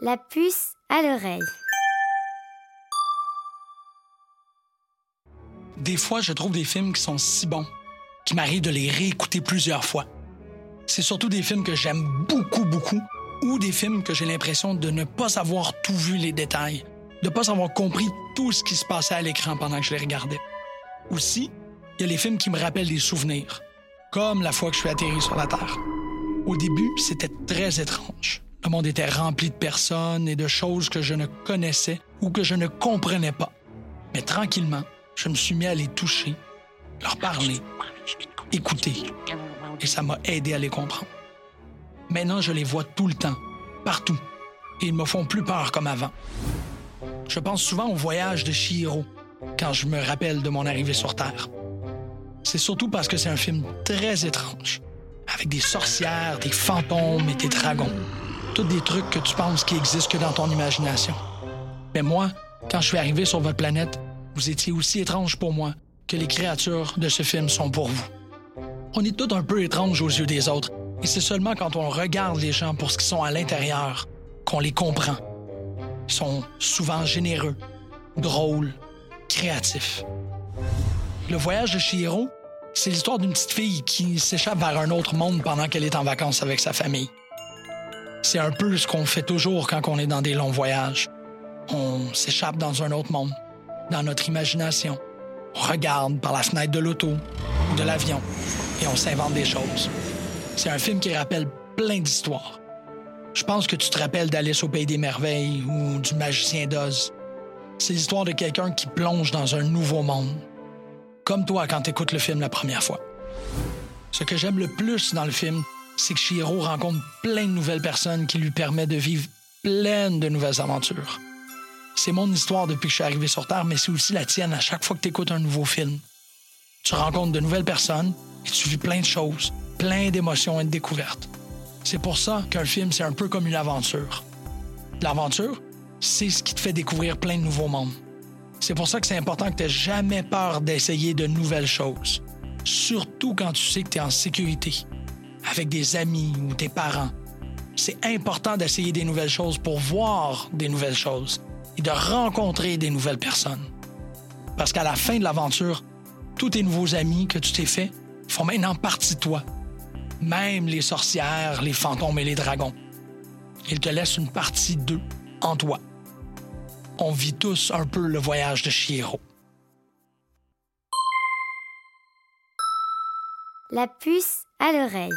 La puce à l'oreille. Des fois, je trouve des films qui sont si bons qu'il m'arrive de les réécouter plusieurs fois. C'est surtout des films que j'aime beaucoup, beaucoup, ou des films que j'ai l'impression de ne pas avoir tout vu les détails, de ne pas avoir compris tout ce qui se passait à l'écran pendant que je les regardais. Aussi, il y a les films qui me rappellent des souvenirs, comme la fois que je suis atterri sur la Terre. Au début, c'était très étrange. Le monde était rempli de personnes et de choses que je ne connaissais ou que je ne comprenais pas. Mais tranquillement, je me suis mis à les toucher, leur parler, écouter. Et ça m'a aidé à les comprendre. Maintenant, je les vois tout le temps, partout. Et ils me font plus peur comme avant. Je pense souvent au voyage de Chihiro quand je me rappelle de mon arrivée sur Terre. C'est surtout parce que c'est un film très étrange, avec des sorcières, des fantômes et des dragons. Tous des trucs que tu penses qui existent que dans ton imagination. Mais moi, quand je suis arrivé sur votre planète, vous étiez aussi étrange pour moi que les créatures de ce film sont pour vous. On est tous un peu étranges aux yeux des autres, et c'est seulement quand on regarde les gens pour ce qu'ils sont à l'intérieur qu'on les comprend. Ils sont souvent généreux, drôles, créatifs. Le voyage de Chihiro, c'est l'histoire d'une petite fille qui s'échappe vers un autre monde pendant qu'elle est en vacances avec sa famille. C'est un peu ce qu'on fait toujours quand on est dans des longs voyages. On s'échappe dans un autre monde, dans notre imagination. On regarde par la fenêtre de l'auto de l'avion et on s'invente des choses. C'est un film qui rappelle plein d'histoires. Je pense que tu te rappelles d'Alice au Pays des Merveilles ou du Magicien d'Oz. C'est l'histoire de quelqu'un qui plonge dans un nouveau monde. Comme toi quand tu écoutes le film la première fois. Ce que j'aime le plus dans le film, c'est que Shiro rencontre plein de nouvelles personnes qui lui permettent de vivre plein de nouvelles aventures. C'est mon histoire depuis que je suis arrivé sur Terre, mais c'est aussi la tienne à chaque fois que tu écoutes un nouveau film. Tu rencontres de nouvelles personnes et tu vis plein de choses, plein d'émotions et de découvertes. C'est pour ça qu'un film, c'est un peu comme une aventure. L'aventure, c'est ce qui te fait découvrir plein de nouveaux mondes. C'est pour ça que c'est important que tu n'aies jamais peur d'essayer de nouvelles choses. Surtout quand tu sais que tu es en sécurité, avec des amis ou tes parents. C'est important d'essayer des nouvelles choses pour voir des nouvelles choses et de rencontrer des nouvelles personnes. Parce qu'à la fin de l'aventure, tous tes nouveaux amis que tu t'es faits font maintenant partie de toi. Même les sorcières, les fantômes et les dragons. Ils te laissent une partie d'eux en toi. On vit tous un peu le voyage de Chihiro. La puce à l'oreille.